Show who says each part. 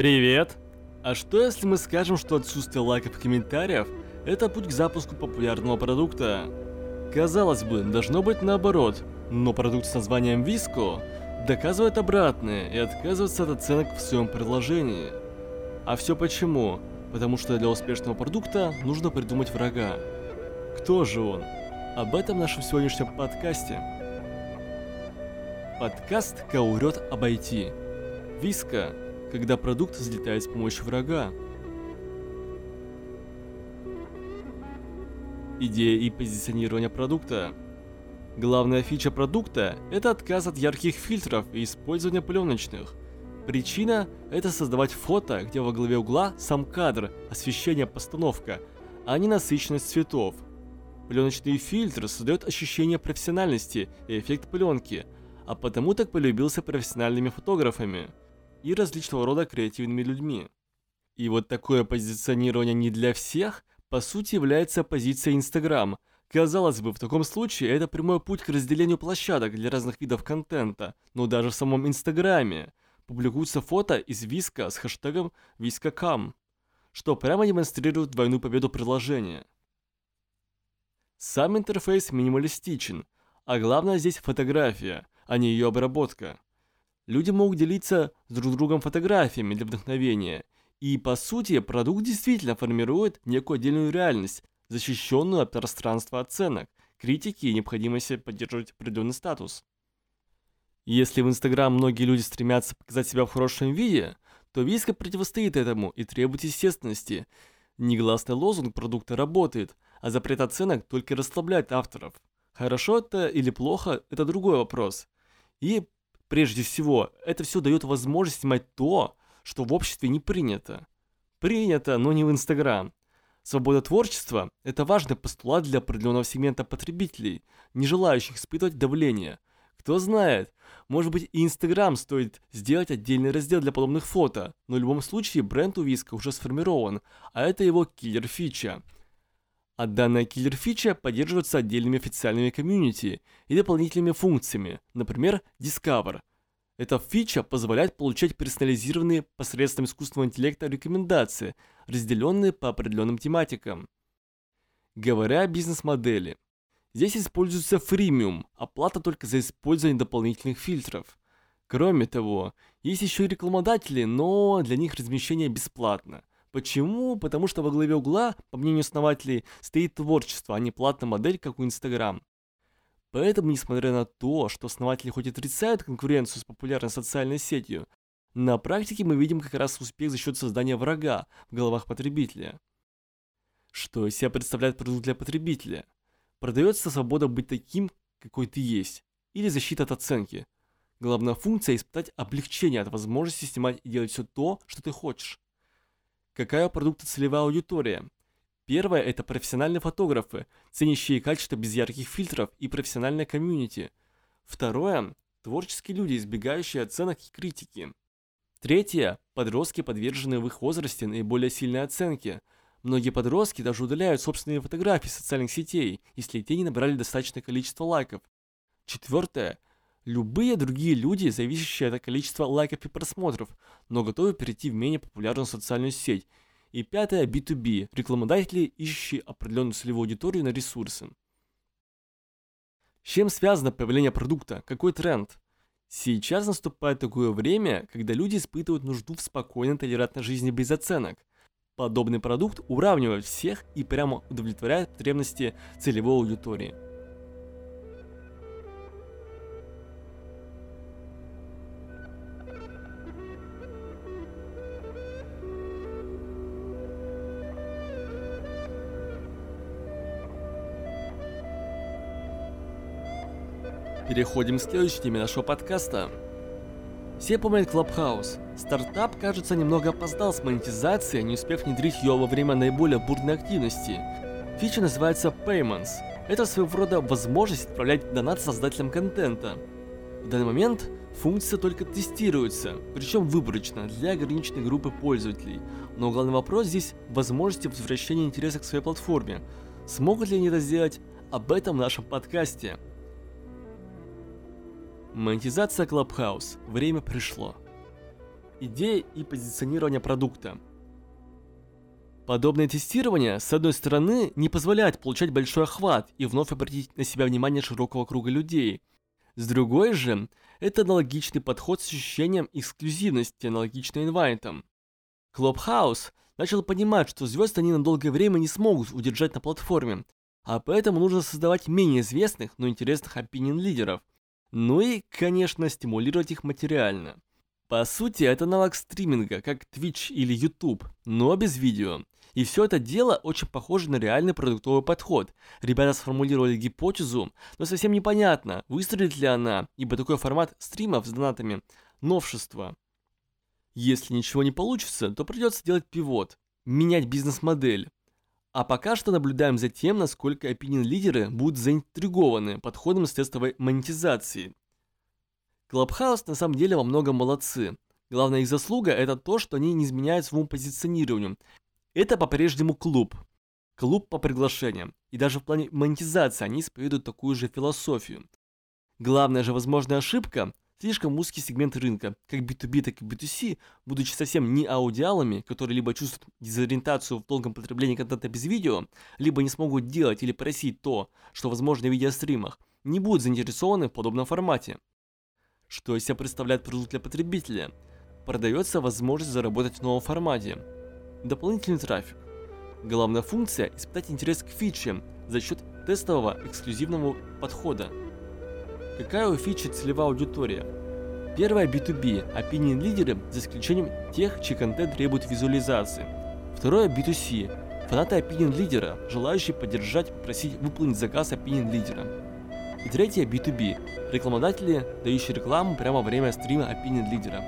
Speaker 1: Привет! А что если мы скажем, что отсутствие лайков и комментариев – это путь к запуску популярного продукта? Казалось бы, должно быть наоборот, но продукт с названием Виско доказывает обратное и отказывается от оценок в своем предложении. А все почему? Потому что для успешного продукта нужно придумать врага. Кто же он? Об этом в нашем сегодняшнем подкасте. Подкаст «Каурет обойти». Виска, когда продукт взлетает с помощью врага. Идея и позиционирование продукта. Главная фича продукта – это отказ от ярких фильтров и использование пленочных. Причина – это создавать фото, где во главе угла сам кадр, освещение, постановка, а не насыщенность цветов. Пленочный фильтр создает ощущение профессиональности и эффект пленки, а потому так полюбился профессиональными фотографами и различного рода креативными людьми. И вот такое позиционирование не для всех, по сути является позицией Instagram. Казалось бы, в таком случае это прямой путь к разделению площадок для разных видов контента, но даже в самом Инстаграме публикуются фото из Виска с хэштегом ViskaCam, что прямо демонстрирует двойную победу приложения. Сам интерфейс минималистичен, а главное здесь фотография, а не ее обработка. Люди могут делиться с друг другом фотографиями для вдохновения, и по сути продукт действительно формирует некую отдельную реальность, защищенную от пространства оценок, критики и необходимости поддерживать определенный статус. Если в Инстаграм многие люди стремятся показать себя в хорошем виде, то Виска противостоит этому и требует естественности. Негласный лозунг продукта работает, а запрет оценок только расслабляет авторов. Хорошо это или плохо – это другой вопрос. И прежде всего, это все дает возможность снимать то, что в обществе не принято. Принято, но не в Инстаграм. Свобода творчества – это важный постулат для определенного сегмента потребителей, не желающих испытывать давление. Кто знает, может быть и Инстаграм стоит сделать отдельный раздел для подобных фото, но в любом случае бренд у VSCO уже сформирован, а это его киллер-фича. А данная киллер-фича поддерживается отдельными официальными комьюнити и дополнительными функциями, например, Discover. Эта фича позволяет получать персонализированные посредством искусственного интеллекта рекомендации, разделенные по определенным тематикам. Говоря о бизнес-модели, здесь используется фримиум, оплата только за использование дополнительных фильтров. Кроме того, есть еще и рекламодатели, но для них размещение бесплатно. Почему? Потому что во главе угла, по мнению основателей, стоит творчество, а не платная модель, как у Instagram. Поэтому, несмотря на то, что основатели хоть и отрицают конкуренцию с популярной социальной сетью, на практике мы видим как раз успех за счет создания врага в головах потребителя. Что из себя представляет продукт для потребителя? Продается свобода быть таким, какой ты есть, или защита от оценки. Главная функция – испытать облегчение от возможности снимать и делать все то, что ты хочешь. Какая у продукта целевая аудитория? Первое – это профессиональные фотографы, ценящие качество без ярких фильтров и профессиональное комьюнити. Второе – творческие люди, избегающие оценок и критики. Третье – подростки, подверженные в их возрасте наиболее сильной оценке. Многие подростки даже удаляют собственные фотографии социальных сетей, если те не набрали достаточное количество лайков. Четвертое – любые другие люди, зависящие от количества лайков и просмотров, но готовы перейти в менее популярную социальную сеть – и пятое B2B – рекламодатели, ищущие определенную целевую аудиторию на ресурсы. Чем связано появление продукта? Какой тренд? Сейчас наступает такое время, когда люди испытывают нужду в спокойной толерантной жизни без оценок. Подобный продукт уравнивает всех и прямо удовлетворяет потребности целевой аудитории. Переходим к следующей теме нашего подкаста. Все помнят Clubhouse. Стартап, кажется, немного опоздал с монетизацией, не успев внедрить ее во время наиболее бурной активности. Фича называется Payments. Это своего рода возможность отправлять донат создателям контента. В данный момент функция только тестируется, причем выборочно, для ограниченной группы пользователей. Но главный вопрос здесь – возможности возвращения интереса к своей платформе. Смогут ли они это сделать? Об этом в нашем подкасте. Монетизация Clubhouse. Время пришло. идея и позиционирование продукта. Подобное тестирование, с одной стороны, не позволяет получать большой охват и вновь обратить на себя внимание широкого круга людей. С другой же, это аналогичный подход с ощущением эксклюзивности, аналогичный инвайтам. Clubhouse начал понимать, что звезды они на долгое время не смогут удержать на платформе, а поэтому нужно создавать менее известных, но интересных опинион-лидеров. Ну и, конечно, стимулировать их материально. По сути, это аналог стриминга, как Twitch или YouTube, но без видео. И все это дело очень похоже на реальный продуктовый подход. Ребята сформулировали гипотезу, но совсем непонятно, выстрелит ли она, ибо такой формат стримов с донатами – новшество. Если ничего не получится, то придется делать пивот, менять бизнес-модель. А пока что наблюдаем за тем, насколько опинион-лидеры будут заинтригованы подходом с тестовой монетизации. Clubhouse на самом деле во многом молодцы. Главная их заслуга это то, что они не изменяют своему позиционированию. Это по-прежнему клуб. Клуб по приглашениям. И даже в плане монетизации они исповедуют такую же философию. Главная же возможная ошибка Слишком узкий сегмент рынка, как B2B, так и B2C, будучи совсем не аудиалами, которые либо чувствуют дезориентацию в долгом потреблении контента без видео, либо не смогут делать или просить то, что возможно в видеостримах, не будут заинтересованы в подобном формате. Что из себя представляет продукт для потребителя? Продается возможность заработать в новом формате. Дополнительный трафик. Главная функция – испытать интерес к фиче за счет тестового эксклюзивного подхода. Какая у фичи целевая аудитория? Первая B2B, opinion лидеры, за исключением тех, чей контент требует визуализации. Второе B2C, фанаты opinion лидера, желающие поддержать, попросить выполнить заказ opinion лидера. И третье B2B, рекламодатели, дающие рекламу прямо во время стрима opinion лидера.